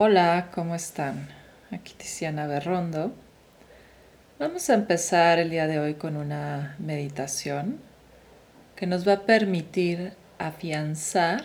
Hola, ¿cómo están? Aquí Tiziana Berrondo. Vamos a empezar el día de hoy con una meditación que nos va a permitir afianzar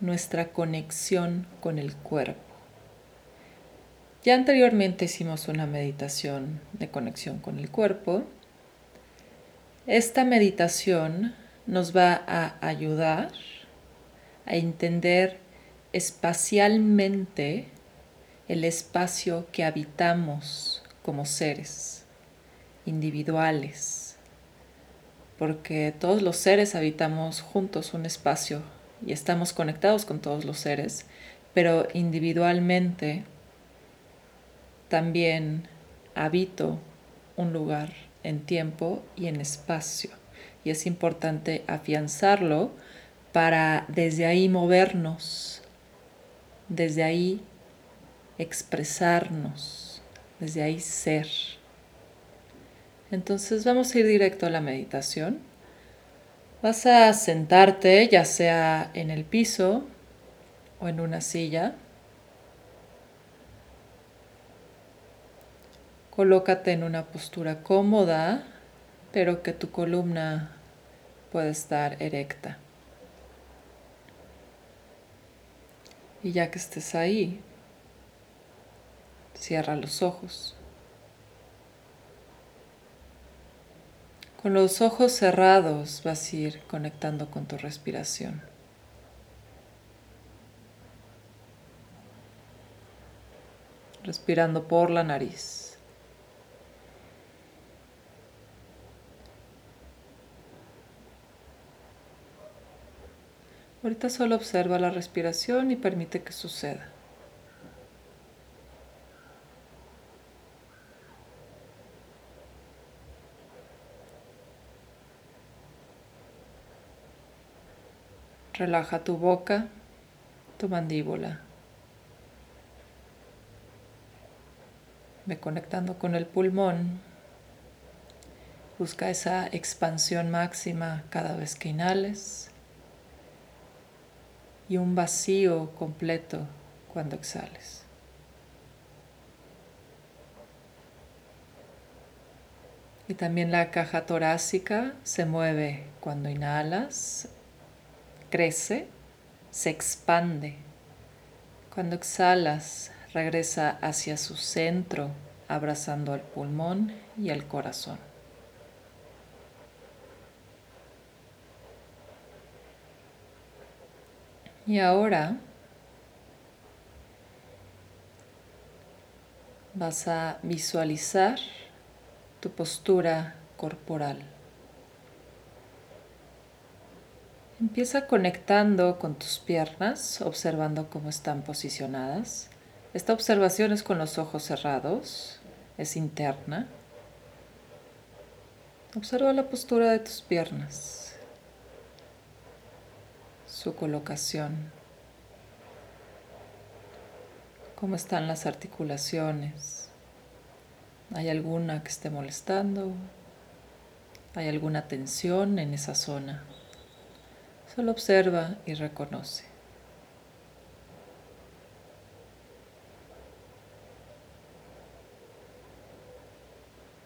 nuestra conexión con el cuerpo. Ya anteriormente hicimos una meditación de conexión con el cuerpo. Esta meditación nos va a ayudar a entender espacialmente el espacio que habitamos como seres individuales, porque todos los seres habitamos juntos un espacio y estamos conectados con todos los seres, pero individualmente también habito un lugar en tiempo y en espacio. Y es importante afianzarlo para desde ahí movernos desde ahí expresarnos, desde ahí ser. Entonces vamos a ir directo a la meditación. Vas a sentarte ya sea en el piso o en una silla. Colócate en una postura cómoda, pero que tu columna pueda estar erecta. Y ya que estés ahí, cierra los ojos. Con los ojos cerrados vas a ir conectando con tu respiración. Respirando por la nariz. Ahorita solo observa la respiración y permite que suceda. Relaja tu boca, tu mandíbula. Ve conectando con el pulmón. Busca esa expansión máxima cada vez que inhales y un vacío completo cuando exhales. Y también la caja torácica se mueve cuando inhalas, crece, se expande. Cuando exhalas, regresa hacia su centro, abrazando al pulmón y el corazón. Y ahora vas a visualizar tu postura corporal. Empieza conectando con tus piernas, observando cómo están posicionadas. Esta observación es con los ojos cerrados, es interna. Observa la postura de tus piernas colocación, cómo están las articulaciones, ¿hay alguna que esté molestando? ¿Hay alguna tensión en esa zona? Solo observa y reconoce.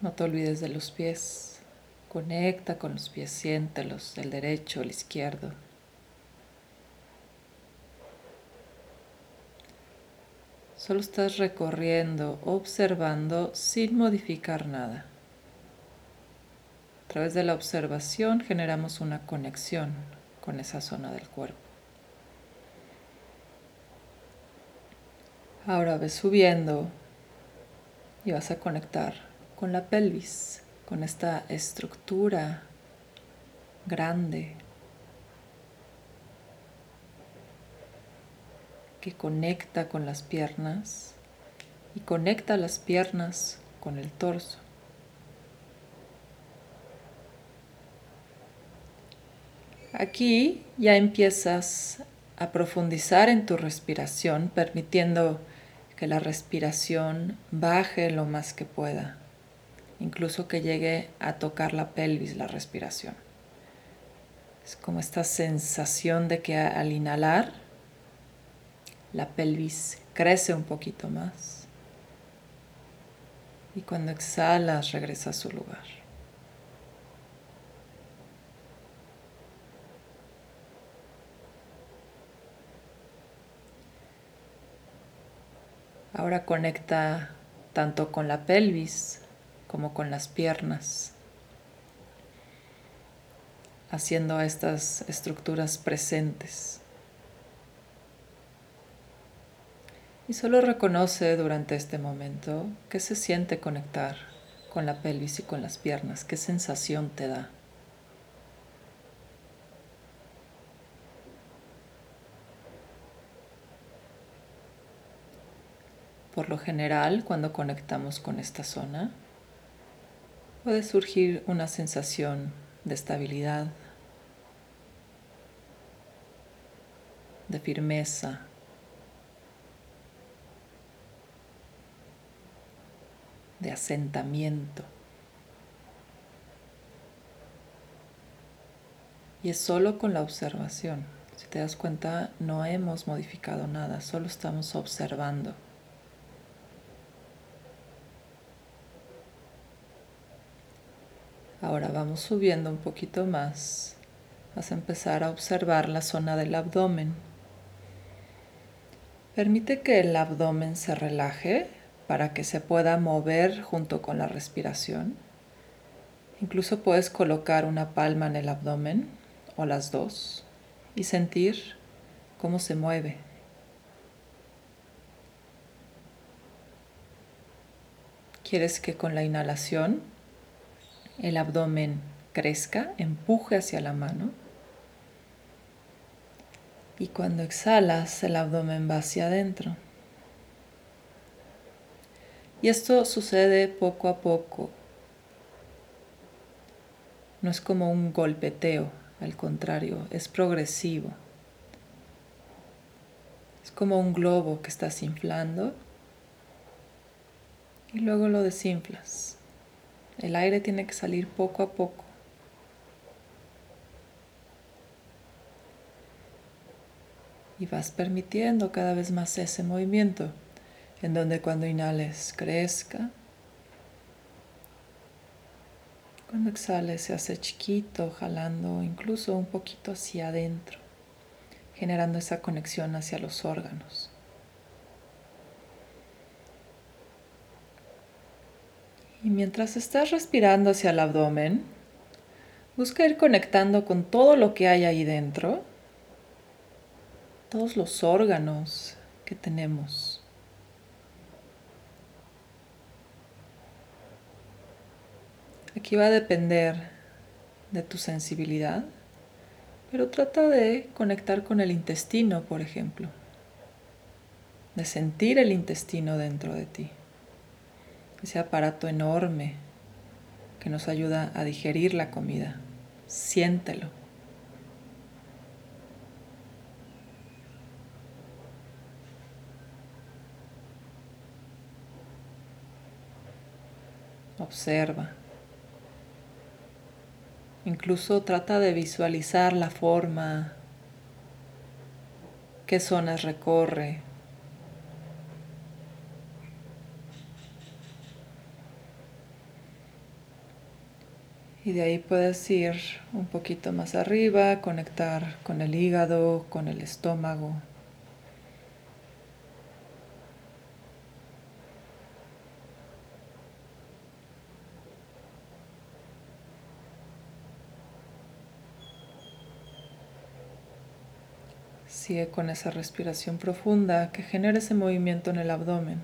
No te olvides de los pies. Conecta con los pies, siéntelos, el derecho, el izquierdo. Solo estás recorriendo, observando sin modificar nada. A través de la observación generamos una conexión con esa zona del cuerpo. Ahora ves subiendo y vas a conectar con la pelvis, con esta estructura grande, que conecta con las piernas y conecta las piernas con el torso. Aquí ya empiezas a profundizar en tu respiración, permitiendo que la respiración baje lo más que pueda, incluso que llegue a tocar la pelvis la respiración. Es como esta sensación de que al inhalar la pelvis crece un poquito más. Y cuando exhalas regresa a su lugar. Ahora conecta tanto con la pelvis como con las piernas, haciendo estas estructuras presentes. Y solo reconoce durante este momento qué se siente conectar con la pelvis y con las piernas, qué sensación te da. Por lo general, cuando conectamos con esta zona, puede surgir una sensación de estabilidad, de firmeza, de asentamiento. Y es solo con la observación. Si te das cuenta, no hemos modificado nada, solo estamos observando. Ahora vamos subiendo un poquito más. Vas a empezar a observar la zona del abdomen. Permite que el abdomen se relaje para que se pueda mover junto con la respiración. Incluso puedes colocar una palma en el abdomen o las dos y sentir cómo se mueve. ¿Quieres que con la inhalación el abdomen crezca, empuje hacia la mano. Y cuando exhalas, el abdomen va hacia adentro. Y esto sucede poco a poco. No es como un golpeteo, al contrario, es progresivo. Es como un globo que estás inflando y luego lo desinflas. El aire tiene que salir poco a poco. Y vas permitiendo cada vez más ese movimiento, en donde cuando inhales crezca, cuando exhales se hace chiquito, jalando incluso un poquito hacia adentro, generando esa conexión hacia los órganos. Y mientras estás respirando hacia el abdomen, busca ir conectando con todo lo que hay ahí dentro, todos los órganos que tenemos. Aquí va a depender de tu sensibilidad, pero trata de conectar con el intestino, por ejemplo, de sentir el intestino dentro de ti ese aparato enorme que nos ayuda a digerir la comida. Siéntelo. Observa. Incluso trata de visualizar la forma, qué zonas recorre, Y de ahí puedes ir un poquito más arriba, conectar con el hígado, con el estómago. Sigue con esa respiración profunda que genera ese movimiento en el abdomen.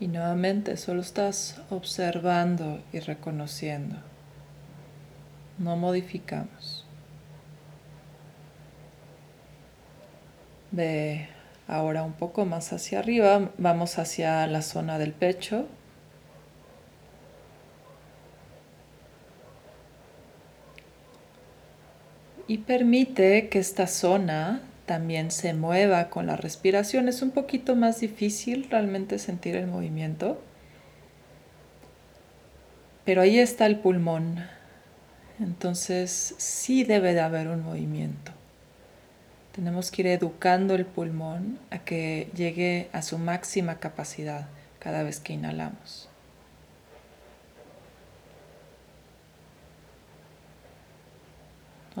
Y nuevamente solo estás observando y reconociendo. No modificamos. Ve ahora un poco más hacia arriba. Vamos hacia la zona del pecho. Y permite que esta zona también se mueva con la respiración. Es un poquito más difícil realmente sentir el movimiento. Pero ahí está el pulmón. entonces sí debe de haber un movimiento. Tenemos que ir educando el pulmón a que llegue a su máxima capacidad cada vez que inhalamos.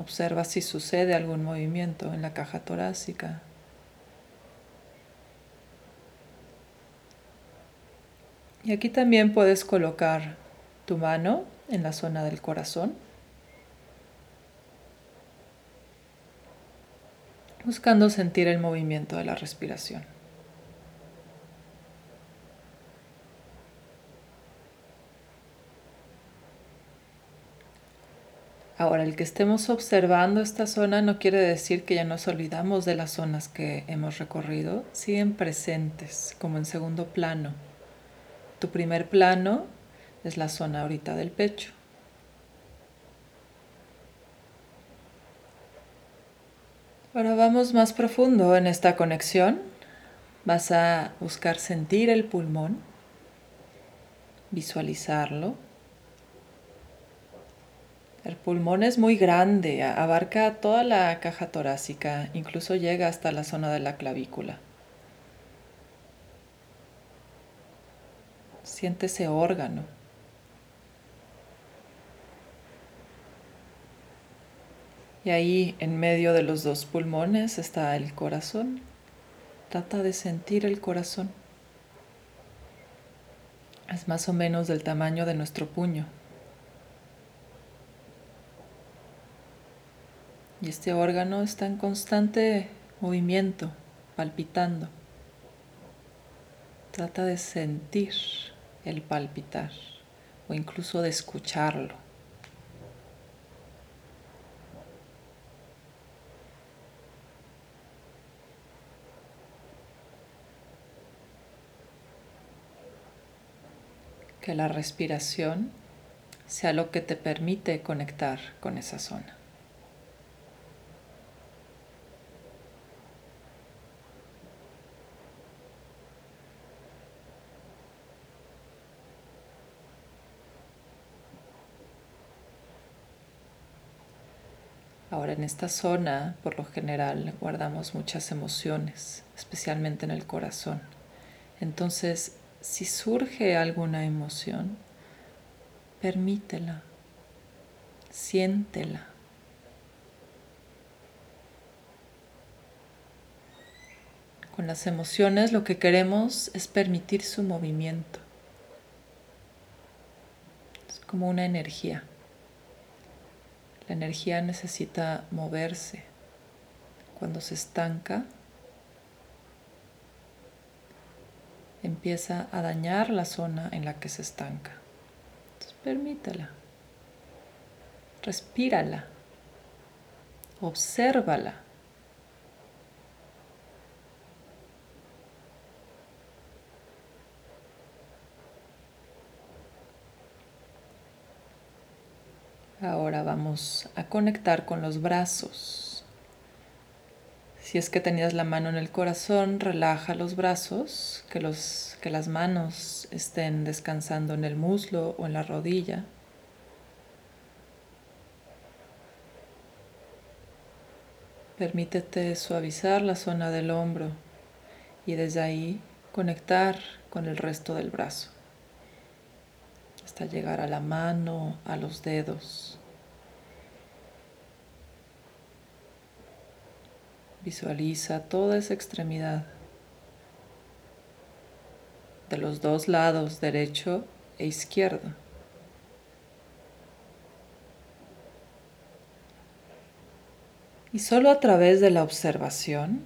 Observa si sucede algún movimiento en la caja torácica. Y aquí también puedes colocar tu mano en la zona del corazón, buscando sentir el movimiento de la respiración. Ahora, el que estemos observando esta zona no quiere decir que ya nos olvidamos de las zonas que hemos recorrido, siguen presentes como en segundo plano. Tu primer plano es la zona ahorita del pecho. Ahora vamos más profundo en esta conexión. Vas a buscar sentir el pulmón, visualizarlo. El pulmón es muy grande, abarca toda la caja torácica, incluso llega hasta la zona de la clavícula. Siente ese órgano. Y ahí en medio de los dos pulmones está el corazón. Trata de sentir el corazón. Es más o menos del tamaño de nuestro puño. Y este órgano está en constante movimiento, palpitando. Trata de sentir el palpitar o incluso de escucharlo. Que la respiración sea lo que te permite conectar con esa zona. Ahora en esta zona, por lo general, guardamos muchas emociones, especialmente en el corazón. Entonces, si surge alguna emoción, permítela, siéntela. Con las emociones lo que queremos es permitir su movimiento. Es como una energía. La energía necesita moverse. Cuando se estanca, empieza a dañar la zona en la que se estanca. Entonces, permítela. Respírala. Obsérvala. Ahora a conectar con los brazos. Si es que tenías la mano en el corazón, relaja los brazos, que, los, que las manos estén descansando en el muslo o en la rodilla. Permítete suavizar la zona del hombro y desde ahí conectar con el resto del brazo hasta llegar a la mano, a los dedos. Visualiza toda esa extremidad de los dos lados, derecho e izquierdo. Y solo a través de la observación,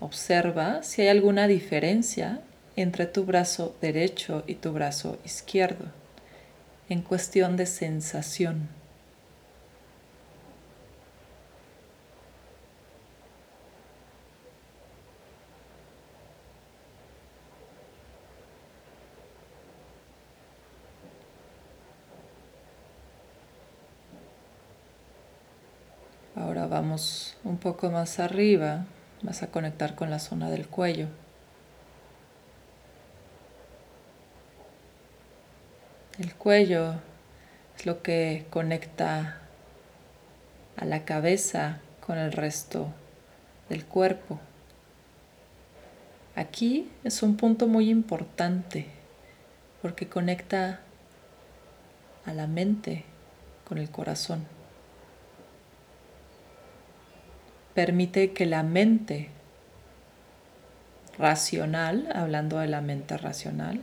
observa si hay alguna diferencia entre tu brazo derecho y tu brazo izquierdo en cuestión de sensación. Ahora un poco más arriba, vas a conectar con la zona del cuello. El cuello Es lo que conecta a la cabeza con el resto del cuerpo. Aquí es un punto muy importante porque conecta a la mente con el corazón. Permite que la mente racional, hablando de la mente racional,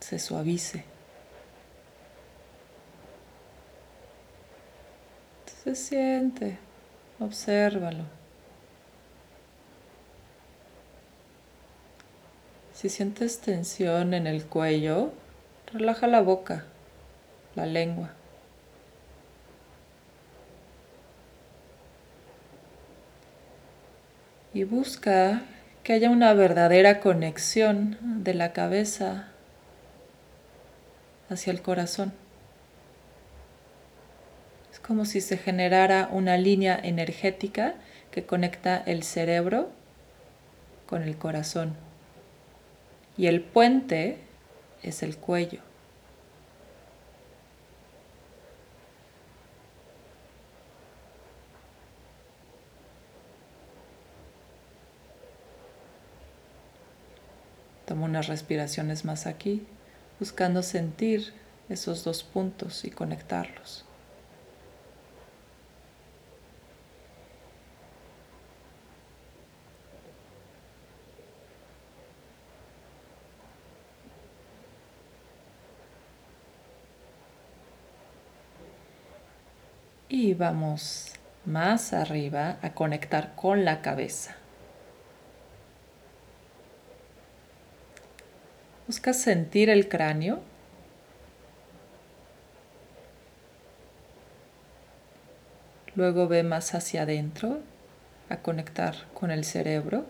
se suavice. Se siente, obsérvalo. Si sientes tensión en el cuello, relaja la boca, la lengua. Y busca que haya una verdadera conexión de la cabeza hacia el corazón. Es como si se generara una línea energética que conecta el cerebro con el corazón. Y el puente es el cuello. Toma unas respiraciones más aquí buscando sentir esos dos puntos y conectarlos. Y vamos más arriba a conectar con la cabeza. Busca sentir el cráneo. Luego ve más hacia adentro a conectar con el cerebro.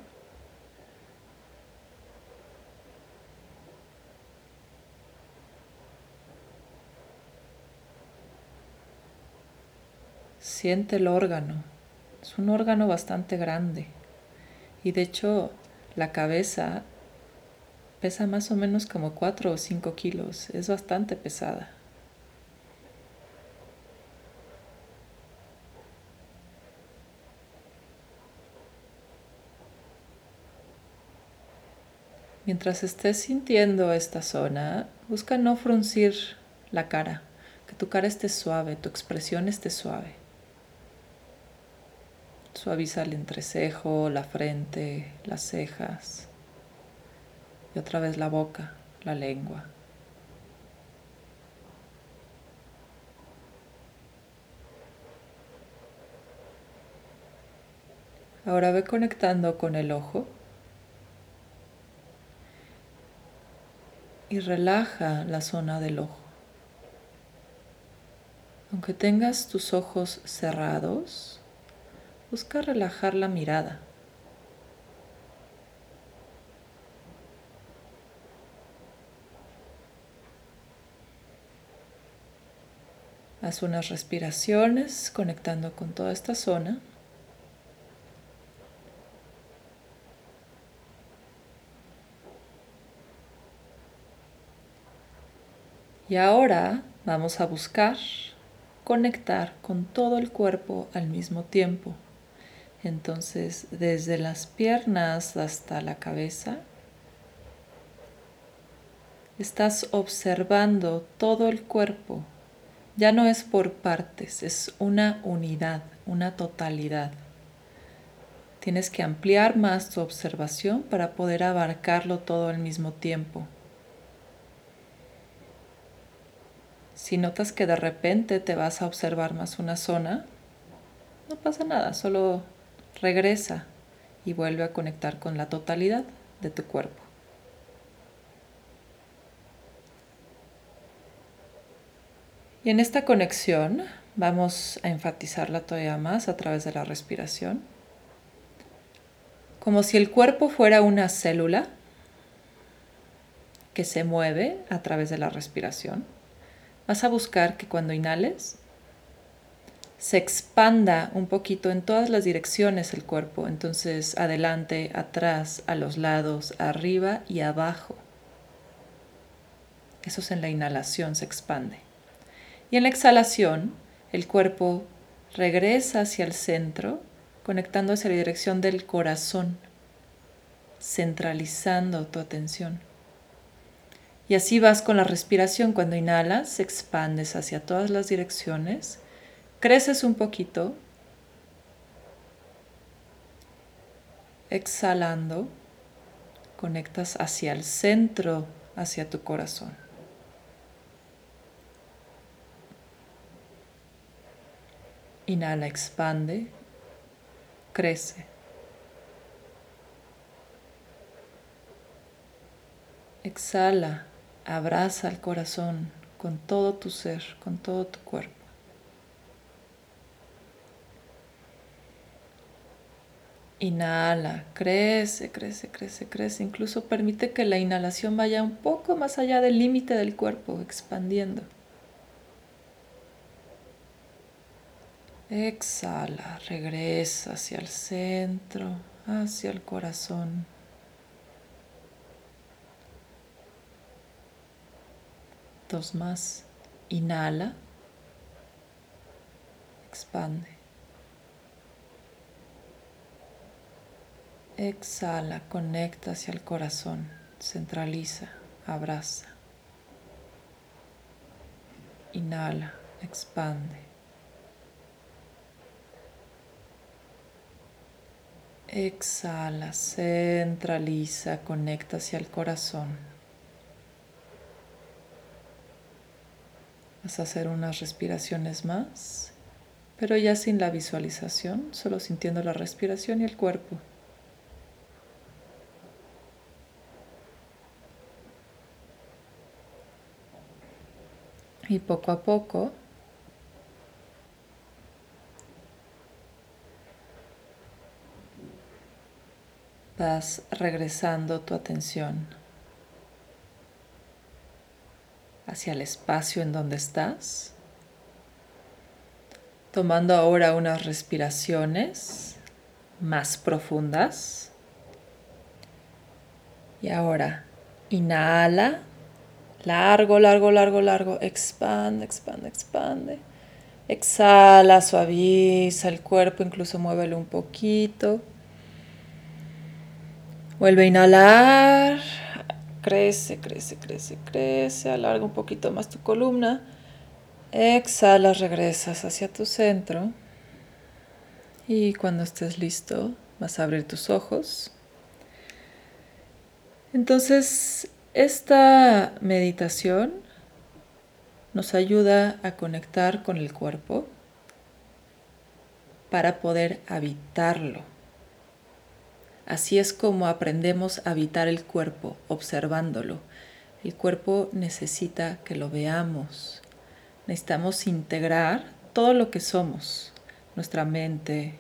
Siente el órgano. Es un órgano bastante grande. Y de hecho la cabeza Pesa más o menos como 4 o 5 kilos. Es bastante pesada. Mientras estés sintiendo esta zona, busca no fruncir la cara, que tu cara esté suave, tu expresión esté suave. Suaviza el entrecejo, la frente, las cejas. Y otra vez la boca, la lengua. Ahora ve conectando con el ojo y relaja la zona del ojo. Aunque tengas tus ojos cerrados, busca relajar la mirada. Unas respiraciones conectando con toda esta zona. Y ahora vamos a buscar conectar con todo el cuerpo al mismo tiempo. Entonces, desde las piernas hasta la cabeza, estás observando todo el cuerpo ya no es por partes, es una unidad, una totalidad. Tienes que ampliar más tu observación para poder abarcarlo todo al mismo tiempo. Si notas que de repente te vas a observar más una zona, no pasa nada, solo regresa y vuelve a conectar con la totalidad de tu cuerpo. Y en esta conexión vamos a enfatizarla todavía más a través de la respiración. Como si el cuerpo fuera una célula que se mueve a través de la respiración. Vas a buscar que cuando inhales se expanda un poquito en todas las direcciones el cuerpo, entonces adelante, atrás, a los lados, arriba y abajo. Eso es en la inhalación, se expande. Y en la exhalación, el cuerpo regresa hacia el centro, conectando hacia la dirección del corazón, centralizando tu atención. Y así vas con la respiración. Cuando inhalas, expandes hacia todas las direcciones, creces un poquito, exhalando, conectas hacia el centro, hacia tu corazón. Inhala, expande, crece. Exhala, abraza el corazón con todo tu ser, con todo tu cuerpo. Inhala, crece, crece, crece, crece. Incluso permite que la inhalación vaya un poco más allá del límite del cuerpo, expandiendo. Exhala, regresa hacia el centro, hacia el corazón. Dos más. Inhala. Expande. Exhala, conecta hacia el corazón, centraliza, abraza. Inhala, expande. Exhala, centraliza, conecta hacia el corazón. Vas a hacer unas respiraciones más, pero ya sin la visualización, solo sintiendo la respiración y el cuerpo. Y poco a poco vas regresando tu atención hacia el espacio en donde estás, tomando ahora unas respiraciones más profundas. Y ahora inhala, largo, largo, largo, largo, expande, expande, expande. Exhala, suaviza el cuerpo, incluso muévelo un poquito. Vuelve a inhalar. Crece, crece, crece, crece. Alarga un poquito más tu columna. Exhala, regresas hacia tu centro. Y cuando estés listo, vas a abrir tus ojos. Entonces, esta meditación nos ayuda a conectar con el cuerpo para poder habitarlo Así es como aprendemos a habitar el cuerpo, observándolo. El cuerpo necesita que lo veamos. Necesitamos integrar todo lo que somos, nuestra mente,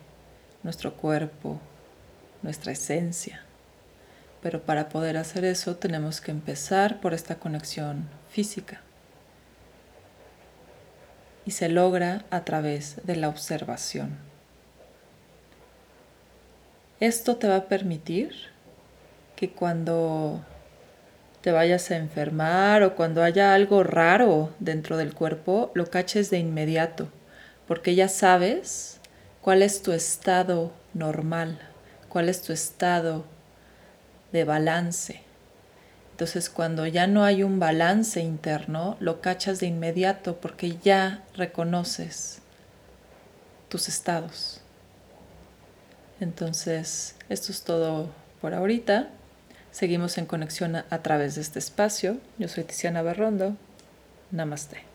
nuestro cuerpo, nuestra esencia. Pero para poder hacer eso tenemos que empezar por esta conexión física. Y se logra a través de la observación. Esto te va a permitir que cuando te vayas a enfermar o cuando haya algo raro dentro del cuerpo, lo caches de inmediato, porque ya sabes cuál es tu estado normal, cuál es tu estado de balance. Entonces cuando ya no hay un balance interno, lo cachas de inmediato porque ya reconoces tus estados. Entonces, esto es todo por ahorita. Seguimos en conexión a, través de este espacio. Yo soy Tiziana Berrondo. Namaste.